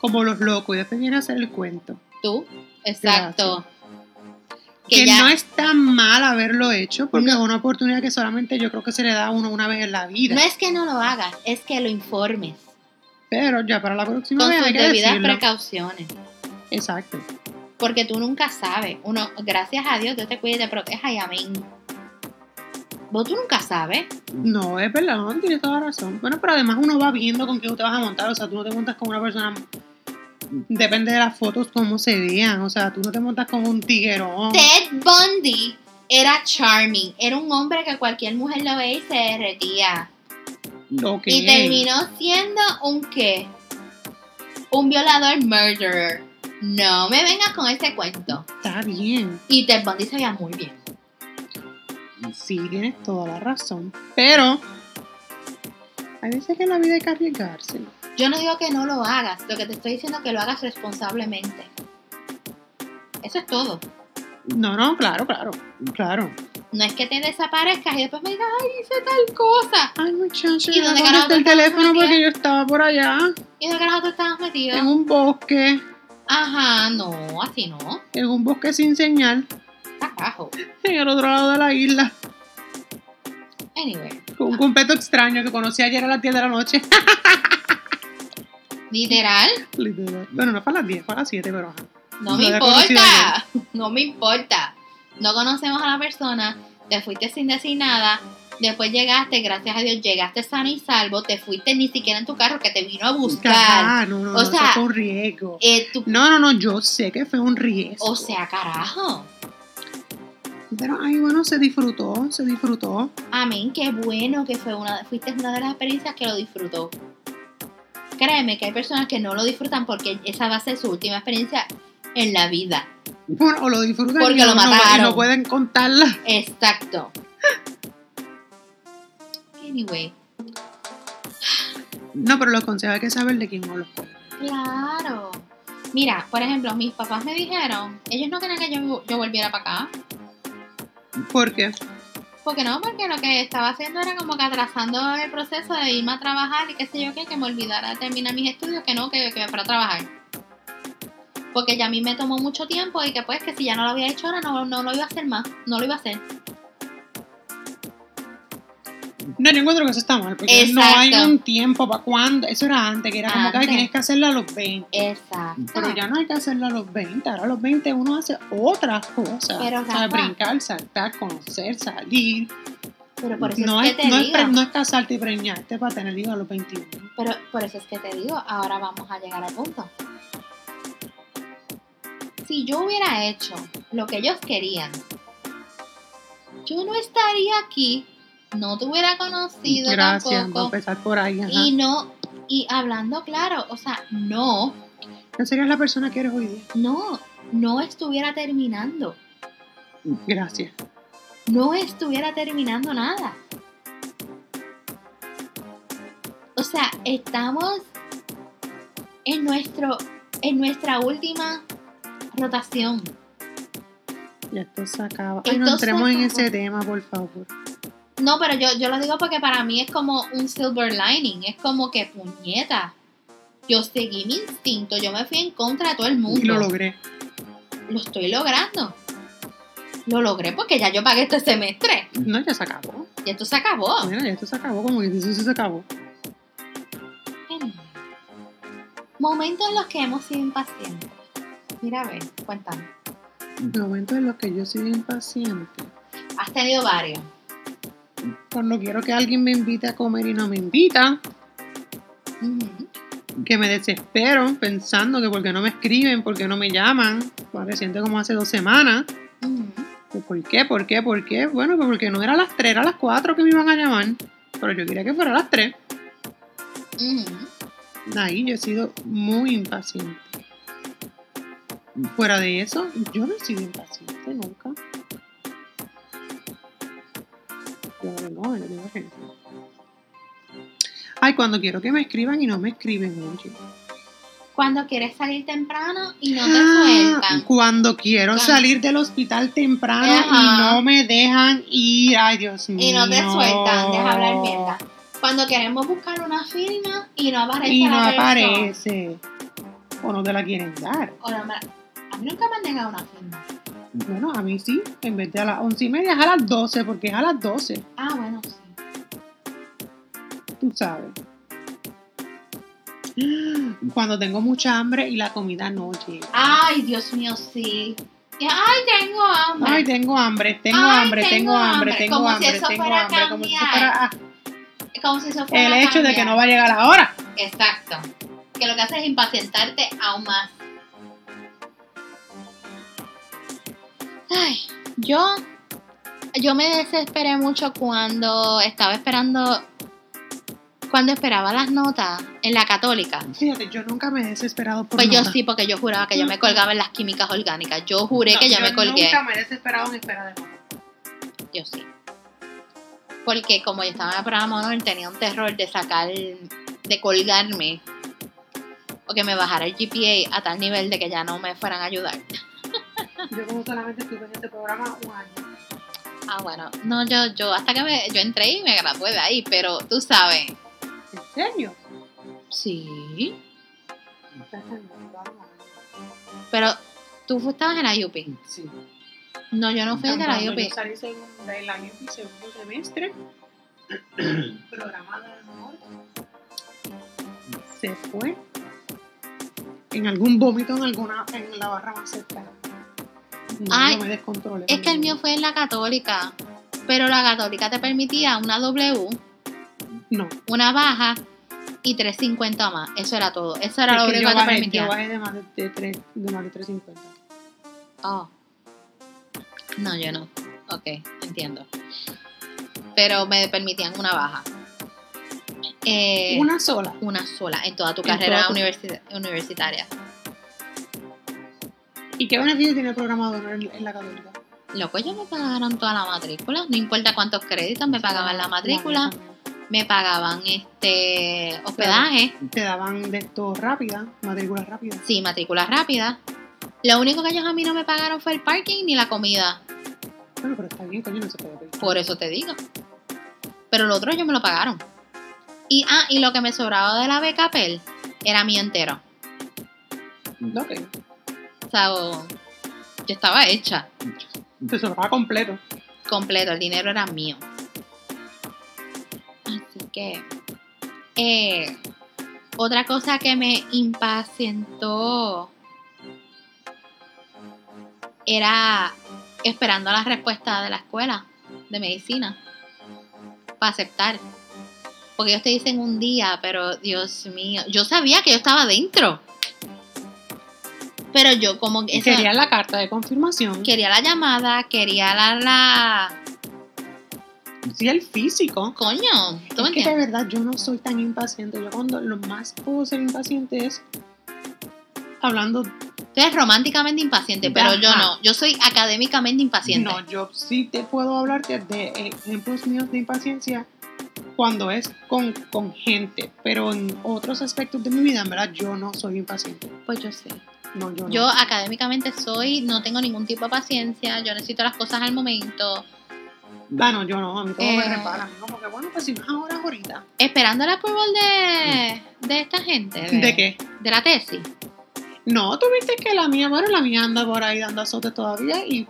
como los locos, y después viene a hacer el cuento. Tú, exacto. Que, Que ya, no es tan mal haberlo hecho, porque No. es una oportunidad que solamente yo creo que se le da a uno una vez en la vida. no es que no lo hagas, es que lo informes Pero ya para la próxima con vez sus hay que debidas decirlo. precauciones. Exacto. Porque tú nunca sabes. Uno, gracias a Dios, Dios te cuide y te proteja y amén. Vos tú nunca sabes. No, es verdad, no, tienes toda razón. Bueno, pero además uno va viendo con quién te vas a montar. O sea, tú no te montas con una persona. Depende de las fotos, cómo se vean. O sea, tú no te montas con un tiguerón. Ted Bundy era charming. Era un hombre que cualquier mujer lo ve y se derretía. Ok. Y terminó siendo un qué? Un violador murderer. No me vengas con ese cuento. Está bien. Y Ted Bundy se veía muy bien. Sí, tienes toda la razón. Pero. Hay veces que en la vida hay que arriesgarse. Yo no digo que no lo hagas, lo que te estoy diciendo es que lo hagas responsablemente. Eso es todo. No, no, claro, claro. Claro. No es que te desaparezcas y después me digas, ay, hice tal cosa. Ay, muchacho, ¿Y no dónde carajo el teléfono porque yo estaba por allá. ¿Y de carajo tú estabas metido? En un bosque. Ajá, no, así no. En un bosque sin señal. Carajo. En el otro lado de la isla. Anyway, Con un completo extraño que conocí ayer a las 10 de la noche. literal, Literal. Bueno, no fue a las 10, fue a las 7, pero ajá. no me importa. No me importa. No conocemos a la persona, te fuiste sin decir nada. Después llegaste, gracias a Dios, llegaste sano y salvo. Te fuiste ni siquiera en tu carro que te vino a buscar. Ajá, no, no, O no, sea, fue un riesgo. Eh, No, no, no, yo sé que fue un riesgo. o sea, carajo. Pero, ay, bueno, se disfrutó, se disfrutó. Amén, qué bueno que fue una, fuiste una de las experiencias que lo disfrutó. Créeme que hay personas que no lo disfrutan porque esa va a ser su última experiencia en la vida. Bueno, o lo disfrutan Porque y lo no, no- y mataron. no pueden contarla. Exacto. Anyway, No, pero los consejos hay que saber de quién uno los claro. Mira, por ejemplo, mis papás me dijeron, ellos no querían que yo, yo volviera para acá. ¿Por qué? Porque no, porque lo que estaba haciendo era como que atrasando el proceso de irme a trabajar y qué sé yo qué, que me olvidara de terminar mis estudios, que no, que, que me fuera a trabajar. Porque ya a mí me tomó mucho tiempo y que pues que si ya no lo había hecho ahora no, no lo iba a hacer más, no lo iba a hacer. No, yo encuentro que eso está mal, porque no hay un tiempo para cuando. Eso era antes, que era como que tienes que hacerlo a los 20. Exacto. Pero ya no hay que hacerlo a los 20. Ahora a los 20 uno hace otras cosas. Pero, O sea, brincar, saltar, conocer, salir. Pero por eso no, es es, que te no, es digo. pre- no es casarte y preñarte para tener hijos a los 21. Pero por eso es que te digo, ahora vamos a llegar al punto. Si yo hubiera hecho lo que ellos querían, yo no estaría aquí, no te hubiera conocido Gracias, a tampoco. empezar por ahí. ajá. Y no, y hablando claro, o sea, no, No serías la persona que eres hoy día. no, no estuviera terminando. Gracias. no estuviera terminando nada. O sea, estamos en nuestro en nuestra última rotación. Ya esto se acaba. Ay, no entremos en ese tema, por favor. No, pero yo, yo lo digo porque para mí es como un silver lining, es como que puñeta. Yo seguí mi instinto, yo me fui en contra de todo el mundo. Y lo logré. Lo estoy logrando. Lo logré porque ya yo pagué este semestre. No, ya se acabó. Y esto se acabó. Mira, ya esto se acabó. Como que eso se acabó. Momentos en los que hemos sido impacientes. Mira, a ver, cuéntame. Momentos en los que yo soy impaciente. Has tenido varios. Cuando quiero que alguien me invite a comer y no me invita. Que me desespero pensando que porque no me escriben, porque no me llaman. Reciente como hace dos semanas. Pues, ¿Por qué? ¿Por qué? ¿Por qué? Bueno, pues porque no era las 3, era las 4 que me iban a llamar. Pero yo quería que fuera a las 3. Ujú. Ahí yo he sido muy impaciente. Fuera de eso, yo no he sido impaciente nunca. No. Ay, cuando quiero que me escriban y no me escriben, oye. Cuando quieres salir temprano y no te Ah, sueltan. Cuando quiero Cuando- salir del hospital temprano y no me dejan ir. Ay, Dios mío. Y no te sueltan, deja hablar mierda. Cuando queremos buscar una firma y no aparece Y no la persona. aparece. O no te la quieren dar. O no me- a mí nunca me han negado una firma. Bueno, a mí sí. En vez de a las once y media es a las 12, porque es a las 12. Ah, bueno, sí. Tú sabes. Cuando tengo mucha hambre y la comida no llega. Ay, Dios mío, sí. Ay, tengo hambre. Ay, tengo hambre, tengo Ay, hambre, tengo tengo hambre, hambre. tengo Como si hambre, eso tengo fuera hambre. Como si eso fuera ah, Como si eso fuera el hecho de que no va a llegar ahora. Exacto. Que lo que hace es impacientarte aún más. Ay, yo, yo me desesperé mucho cuando estaba esperando, cuando esperaba las notas en la católica. Fíjate, yo nunca me he desesperado por Pues yo sí, porque yo juraba que yo me colgaba en las químicas orgánicas. Yo juré No, que yo, me colgué. Nunca me he desesperado en espera de nada. Yo sí. Porque como yo estaba en el programa honor, tenía un terror de sacar, de colgarme. O que me bajara el GPA a tal nivel de que ya no me fueran a ayudar. Yo como solamente estuve en este programa un año. Ah, bueno. No, yo, yo hasta que me, yo entré y me gradué de ahí, pero tú sabes. ¿En serio? Sí. Pero tú estabas en la UP. Sí. No, yo no fui de la UP. Yo salí segundo, del año y segundo semestre. programa de honor. Se fue en algún vómito en alguna en la barra más cercana. No, Ay, me descontrolé. Es que el mío fue en la católica. Pero la católica te permitía una W, No. una baja y 350 más. Eso era todo. Eso era Es lo que que te bajé, permitía. yo bajé de más de, de, tres- de más de 350. Oh. No, yo no. Ok, entiendo. Pero me permitían una baja. Eh, Una sola. una sola en toda tu En carrera toda tu- universi- universitaria. ¿Y qué beneficio tiene el programa de honor en, en la católica? Loco, ellos me pagaron toda la matrícula. No importa cuántos créditos, me pagaban la matrícula, me pagaban este hospedaje, Te daban de esto rápida, matrícula rápida. sí, matrícula rápida. Lo único que ellos a mí no me pagaron fue el parking ni la comida. Bueno, pero está bien, coño, no se puede pedir. Por eso te digo. Pero lo otro ellos me lo pagaron. Y, ah, y lo que me sobraba de la beca PEL era mío entero. Ok. Sea, o- yo estaba hecha. Te sobraba completo. completo, el dinero era mío. Así que, eh, otra cosa que me impacientó era esperando la respuesta de la escuela de medicina para aceptar. Porque ellos te dicen un día, pero Dios mío, yo sabía que yo estaba dentro. Pero yo como que... Quería la carta de confirmación. quería la llamada, quería la... la Sí, el físico. coño, ¿tú me Es que de verdad yo no soy tan impaciente. Yo cuando lo más puedo ser impaciente es hablando. Tú eres románticamente impaciente, pero yo no. Yo soy académicamente impaciente. No, yo sí te puedo hablarte de ejemplos míos de impaciencia cuando es con, con gente, pero en otros aspectos de mi vida, en verdad, yo no soy impaciente. Pues yo sé. No, yo no. Yo académicamente soy, no tengo ningún tipo de paciencia, yo necesito las cosas al momento. Ah, no, yo no, a mí todo me Eh. repara. a mí Como que bueno, pues si más ahora ahorita. Esperando el approval de, de esta gente. ¿De qué? De la tesis. No, tuviste que la mía, bueno, la mía anda por ahí dando azote todavía y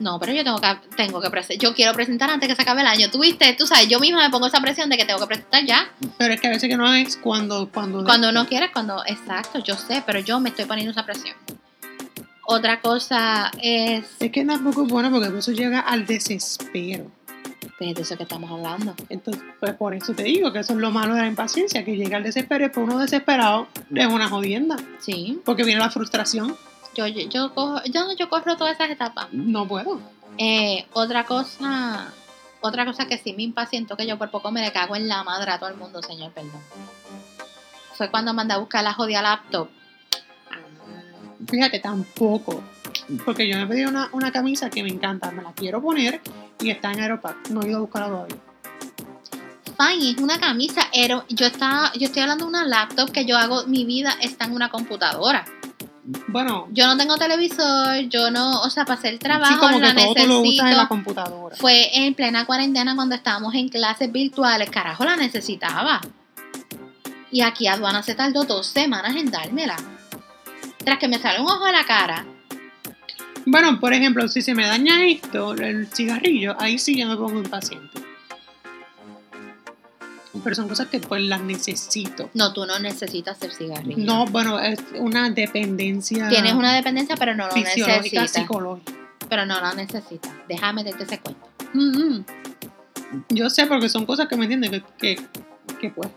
No, pero yo tengo que, tengo que presentar. Yo quiero presentar antes que se acabe el año. Tuviste, tú sabes, yo misma me pongo esa presión de que tengo que presentar ya. pero es que a veces que no es cuando cuando Cuando uno quiere, cuando. Exacto, yo sé, pero yo me estoy poniendo esa presión. Otra cosa es. es que tampoco es bueno porque eso llega al desespero. pues, de eso que estamos hablando. Entonces, pues por eso te digo que eso es lo malo de la impaciencia, que llega al desespero y por uno desesperado es una jodienda, Sí. porque viene la frustración. Yo, yo, yo, cojo- yo, yo corro todas esas etapas. No puedo. Eh, otra cosa. Otra cosa que sí me impaciento, que yo por poco me le cago en la madre a todo el mundo, señor, perdón. Fue cuando mandé a buscar la jodida laptop. Fíjate, tampoco. Porque yo me pedí una, una camisa que me encanta, me la quiero poner y está en Aeropack. No he ido a buscarla todavía. Fine, es una camisa. Era, yo, estaba, yo estoy hablando de una laptop que yo hago, mi vida está en una computadora. Bueno, Yo no tengo televisor, yo no, o sea, para hacer trabajo sí, como la que todo tú lo usas en la computadora. Fue en plena cuarentena cuando estábamos en clases virtuales, carajo, la necesitaba. Y aquí aduana se tardó dos semanas en dármela. Tras que me sale un ojo a la cara, Bueno, por ejemplo, si se me daña esto, el cigarrillo, ahí sí yo me pongo impaciente. Pero son cosas que pues las necesito. no, tú no necesitas el cigarrillo. No, bueno, es una dependencia Tienes una dependencia, pero no lo fisiológica, necesitas. psicológica. Pero no la necesitas. Déjame darte ese cuento. Mm, mm. Yo sé porque son cosas que me entienden que, que, que, pues,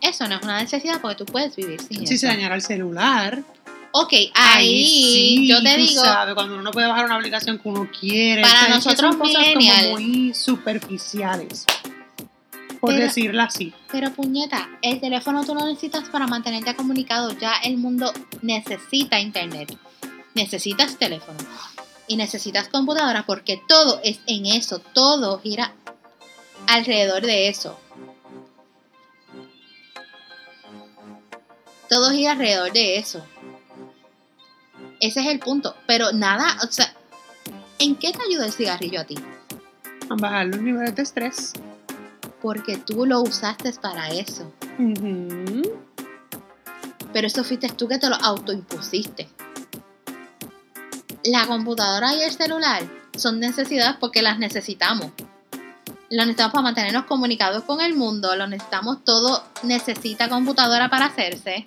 Eso no es una necesidad porque tú puedes vivir sin si eso. se dañara el celular, Ok, ahí, sí, yo te tú digo, sabes, cuando uno puede bajar una aplicación que uno quiere. Para que nosotros son cosas como muy superficiales. Por Pero- decirlo así. pero puñeta, el teléfono tú lo necesitas para mantenerte comunicado. Ya el mundo necesita internet. Necesitas teléfono. Y necesitas computadora porque todo es en eso. Todo gira alrededor de eso. Todo gira alrededor de eso. Ese es el punto. Pero nada, o sea, ¿en qué te ayuda el cigarrillo a ti? A bajar los niveles de estrés. Porque tú lo usaste para eso. Pero eso fuiste tú que te lo autoimpusiste. La computadora y el celular son necesidades porque las necesitamos. Las necesitamos para mantenernos comunicados con el mundo. Lo necesitamos todo. Necesita computadora para hacerse.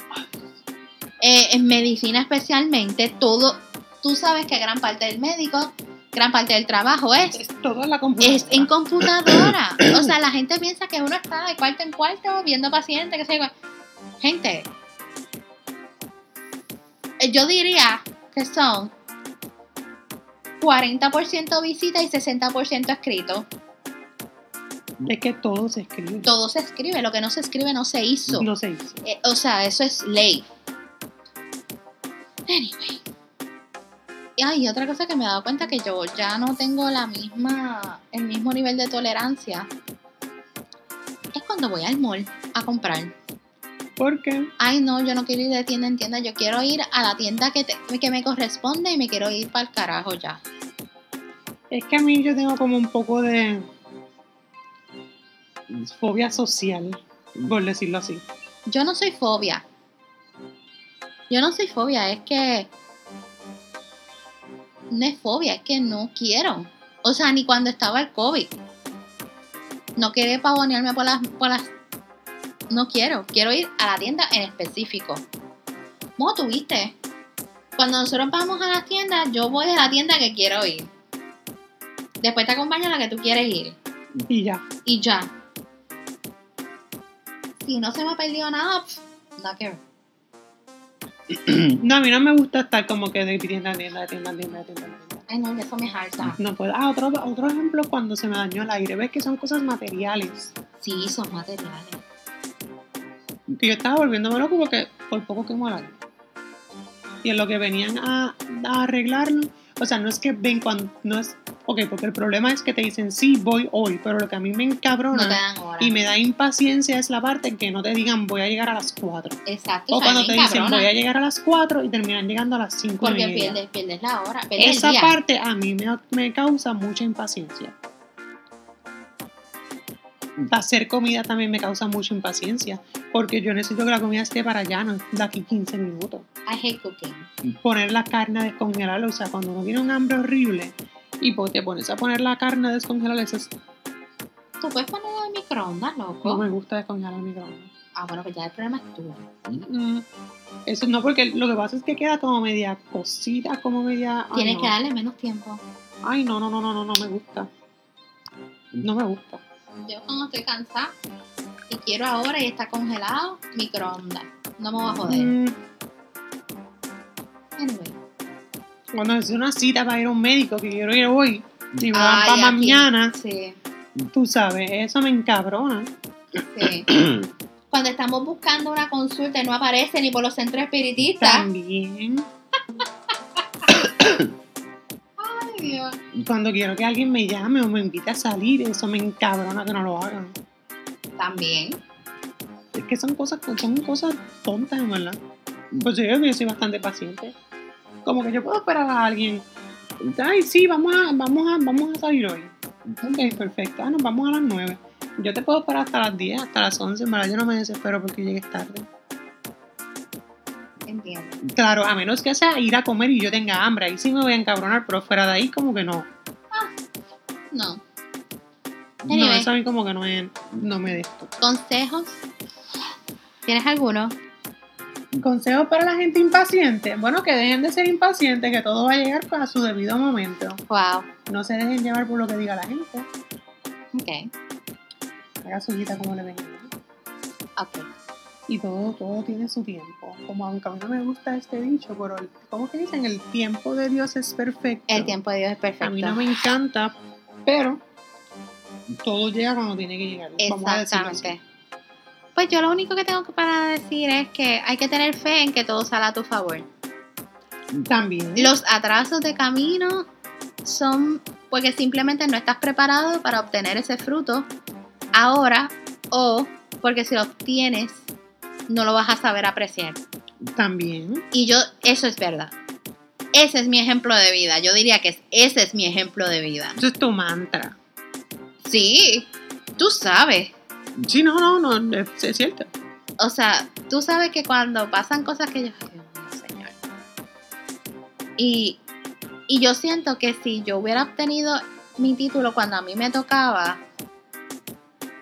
Eh, en medicina especialmente, todo. Tú sabes que gran parte del médico, gran parte del trabajo es Es todo en la computadora. es en computadora. O sea, la gente piensa que uno está de cuarto en cuarto viendo pacientes, que yo. Gente, yo diría que son 40% visita y 60% escrito. Es que todo se escribe. Todo se escribe, lo que no se escribe no se hizo. No se hizo. Eh, o sea, eso es ley. Anyway. Y hay otra cosa que me he dado cuenta que yo ya no tengo la misma, el mismo nivel de tolerancia. Es cuando voy al mall a comprar. ¿Por qué? Ay, no, yo no quiero ir de tienda en tienda, yo quiero ir a la tienda que, te- que me corresponde y me quiero ir para el carajo ya. Es que a mí yo tengo como un poco de fobia social, por decirlo así. Yo no soy fobia. Yo no soy fobia, es que. No es fobia, es que no quiero. O sea, ni cuando estaba el COVID. No quería pavonearme por las, por las. No quiero. Quiero ir a la tienda en específico. ¿Cómo tuviste? Cuando nosotros vamos a las tiendas, yo voy a la tienda que quiero ir. Después te acompaña a la que tú quieres ir. Y ya. Y ya. Si no se me ha perdido nada, pff, que ver. No, a mí no me gusta estar como que de tienda tienda, de tienda tienda, de tienda. Ay, no, eso me harta. No puedo. Ah, otro, otro ejemplo cuando se me dañó el aire. ¿Ves que son cosas materiales? Sí, son materiales. Que yo estaba volviéndome loco porque por poco quemo el aire. Y en lo que venían a, a arreglarlo, o sea, no es que ven cuando, no es, ok, porque el problema es que te dicen, sí, voy hoy, pero lo que a mí me encabrona y me da impaciencia es la parte en que no te digan, voy a llegar a las 4. Exacto. O cuando te dicen, voy a llegar a las 4 y terminan llegando a las 5 y Porque media. pierdes, pierdes la hora. Pierdes Esa parte a mí me, me causa mucha impaciencia. Hacer comida también me causa mucha impaciencia, porque yo necesito que la comida esté para allá, no de aquí 15 minutos. I hate cooking. Poner la carne a descongelar, o sea, cuando uno tiene un hambre horrible y te pones a poner la carne a descongelar, es- Tú puedes ponerlo en microondas, no loco. me gusta descongelar el microondas. Ah, bueno, pues ya el problema es tuyo. Mm, Eso no, porque lo que pasa es que queda como media cosita, como media... ay, Tienes no. que darle menos tiempo. Ay, no, no, no, no, no, no me gusta. No me gusta. Yo cuando estoy cansada y quiero ahora y está congelado, microondas. No me voy a joder. Mm, Anyway. Cuando es una cita para ir a un médico que quiero ir hoy y me van para mañana, Sí, tú sabes, eso me encabrona. sí. Cuando estamos buscando una consulta y no aparece ni por los centros espiritistas. También, Ay, Dios. cuando quiero que alguien me llame o me invite a salir, eso me encabrona que no lo hagan. También. Es que son cosas, son cosas tontas, en verdad. Pues yo yo soy bastante paciente. Como que yo puedo esperar a alguien. Ay, sí, vamos a, vamos a, vamos a salir hoy. Ok, perfecto. Ah, nos vamos a las 9. Yo te puedo esperar hasta las 10, hasta las 11. En verdad, yo no me desespero porque llegues tarde. Entiendo. Claro, a menos que sea ir a comer y yo tenga hambre. Ahí sí me voy a encabronar, pero fuera de ahí, como que no. No. No, Anyway. eso a mí como que no, es, no me de esto. ¿Consejos? ¿Tienes alguno? Consejos para la gente impaciente. Bueno, que dejen de ser impacientes, que todo va a llegar a su debido momento. Wow. No se dejen llevar por lo que diga la gente. Ok. Haga su vida como le venga. Ok. Y todo, todo tiene su tiempo. Como aunque a mí no me gusta este dicho, pero el, ¿cómo que dicen? El tiempo de Dios es perfecto. El tiempo de Dios es perfecto. A mí no me encanta, pero todo llega cuando tiene que llegar. Exactamente. Pues yo lo único que tengo para decir es que hay que tener fe en que todo sale a tu favor. También. Los atrasos de camino son porque simplemente no estás preparado para obtener ese fruto ahora o porque si lo obtienes no lo vas a saber apreciar. También. Y yo, eso es verdad. Ese es mi ejemplo de vida. Yo diría que es- ese es mi ejemplo de vida. Eso es tu mantra. Sí, tú sabes. Sí, no, no, no, es, es cierto. O sea, tú sabes que cuando pasan cosas que yo, Dios señor. Y, y yo siento que si yo hubiera obtenido mi título cuando a mí me tocaba,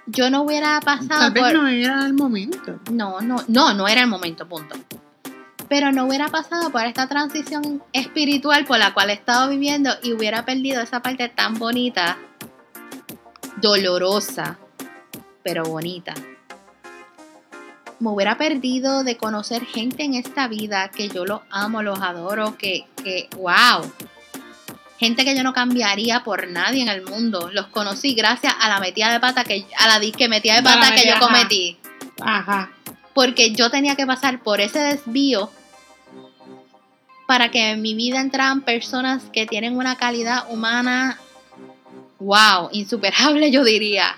yo no hubiera pasado Tal vez por... no era el momento. No, no, no, no era el momento, punto. Pero no hubiera pasado por esta transición espiritual por la cual he estado viviendo y hubiera perdido esa parte tan bonita, dolorosa, pero bonita. Me hubiera perdido de conocer gente en esta vida que yo los amo, los adoro, que, que, wow. Gente que yo no cambiaría por nadie en el mundo. Los conocí gracias a la metida de pata que, a la disque metida de pata que yo ajá. cometí Ajá. porque yo tenía que pasar por ese desvío para que en mi vida entraran personas que tienen una calidad humana, wow, insuperable yo diría.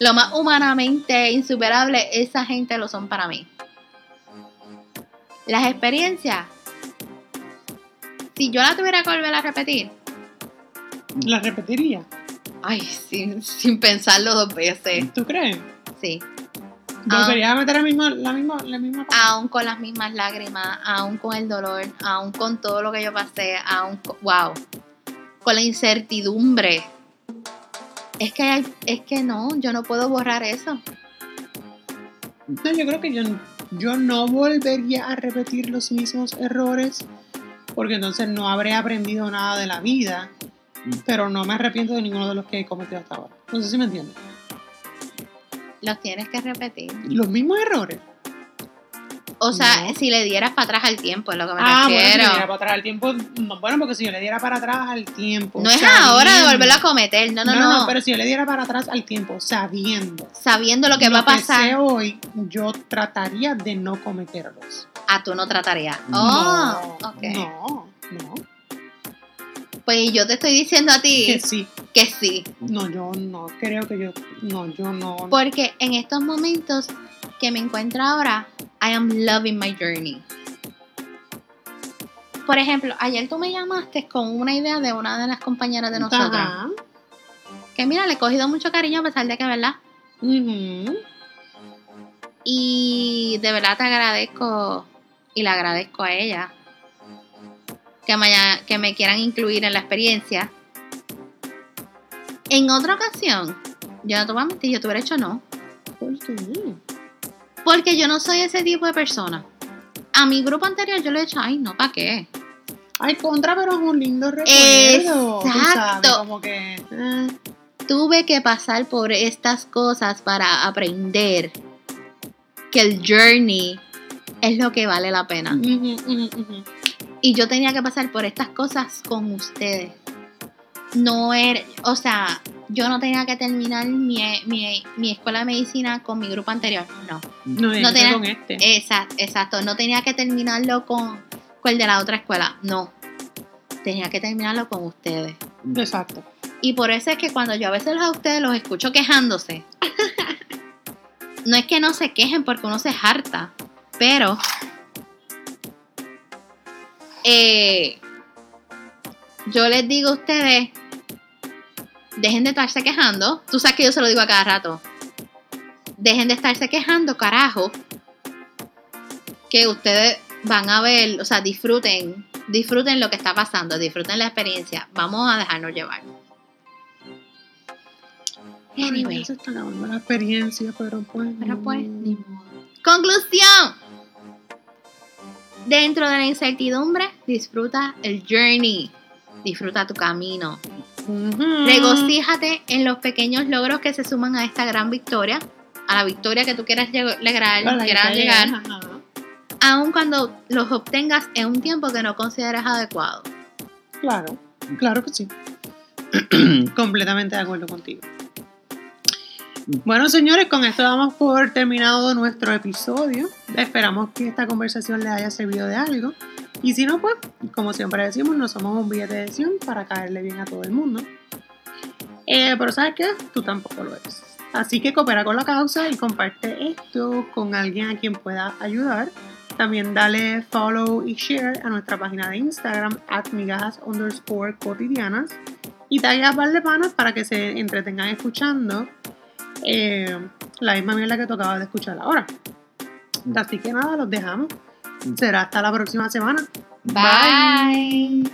Lo más humanamente insuperable, esa gente lo son para mí. Las experiencias, si yo la tuviera que volver a repetir, ¿La repetiría? Ay, sin, sin pensarlo dos veces. ¿Tú crees? Sí. ¿Volvería a meter la misma, la misma, la misma Aún con las mismas lágrimas, aún con el dolor, aún con todo lo que yo pasé, aún, con- wow, con la incertidumbre. Es que, es que no, yo no puedo borrar eso. No, yo creo que yo, yo no volvería a repetir los mismos errores porque entonces no habré aprendido nada de la vida, pero no me arrepiento de ninguno de los que he cometido hasta ahora. No sé si me entiendes. Los tienes que repetir. Los mismos errores. O sea, No. si le dieras para atrás al tiempo, es lo que me Ah, bueno, si refiero. le diera para atrás al tiempo, no, bueno, porque si yo le diera para atrás al tiempo. no es ahora de volverlo a cometer, no, no, no. pero si yo le diera para atrás al tiempo, sabiendo Sabiendo lo que va a pasar, sé hoy, yo trataría de no cometerlos. ah, tú no tratarías. no, Oh, ok. no, no, Pues yo te estoy diciendo a ti que sí. que sí. No, yo no creo que yo, no, yo no. Porque en estos momentos que me encuentro ahora, I am loving my journey. Por ejemplo, ayer tú me llamaste con una idea de una de las compañeras de nosotras. Ajá. Que mira, le he cogido mucho cariño a pesar de que, ¿verdad? Y de verdad te agradezco y le agradezco a ella que me, haya- que me quieran incluir en la experiencia. En otra ocasión, yo no te voy a mentir, yo te hubiera hecho no. ¿Por qué? Porque yo no soy ese tipo de persona. A mi grupo anterior yo le he dicho, ay, no, ¿para qué? Ay, contra, pero es un lindo recuerdo. Tú sabes, Exacto. como que. eh, Tuve que pasar por estas cosas para aprender que el journey es lo que vale la pena. Y yo tenía que pasar por estas cosas con ustedes. No era, o sea, yo no tenía que terminar mi, mi, mi escuela de medicina con mi grupo anterior. No. No, No no tenía- con este. Exacto, exacto. No tenía que terminarlo con, con el de la otra escuela. No. Tenía que terminarlo con ustedes. Exacto. Y por eso es que cuando yo a veces a ustedes los escucho quejándose, no es que no se quejen porque uno se harta, pero eh, yo les digo a ustedes, dejen de estarse quejando. Tú sabes que yo se lo digo a cada rato. Dejen de estarse quejando, carajo. Que ustedes van a ver, o sea, disfruten, disfruten lo que está pasando, disfruten la experiencia. Vamos a dejarnos llevar. Ay, Anyway, se está acabando la experiencia, pero pues. pero pues, ni modo. Conclusión. Dentro de la incertidumbre, disfruta el journey. Disfruta tu camino. Ujú. Regocíjate en los pequeños logros que se suman a esta gran victoria, a la victoria que tú quieras lograr, quieras llegar, ajá. aun cuando los obtengas en un tiempo que no consideres adecuado. Claro, claro que sí. Completamente de acuerdo contigo. Bueno, señores, con esto damos por terminado nuestro episodio. Esperamos que esta conversación les haya servido de algo. Y si no, pues, como siempre decimos, no somos un billete de 100 para caerle bien a todo el mundo. Eh, pero ¿sabes qué? Tú tampoco lo eres. Así que coopera con la causa y comparte esto con alguien a quien pueda ayudar. También dale follow y share a nuestra página de Instagram, at migajas underscore cotidianas. Y taguea a par de para que se entretengan escuchando eh, la misma mierda que tocaba de escuchar ahora. Así que nada, los dejamos. Será hasta la próxima semana. Bye.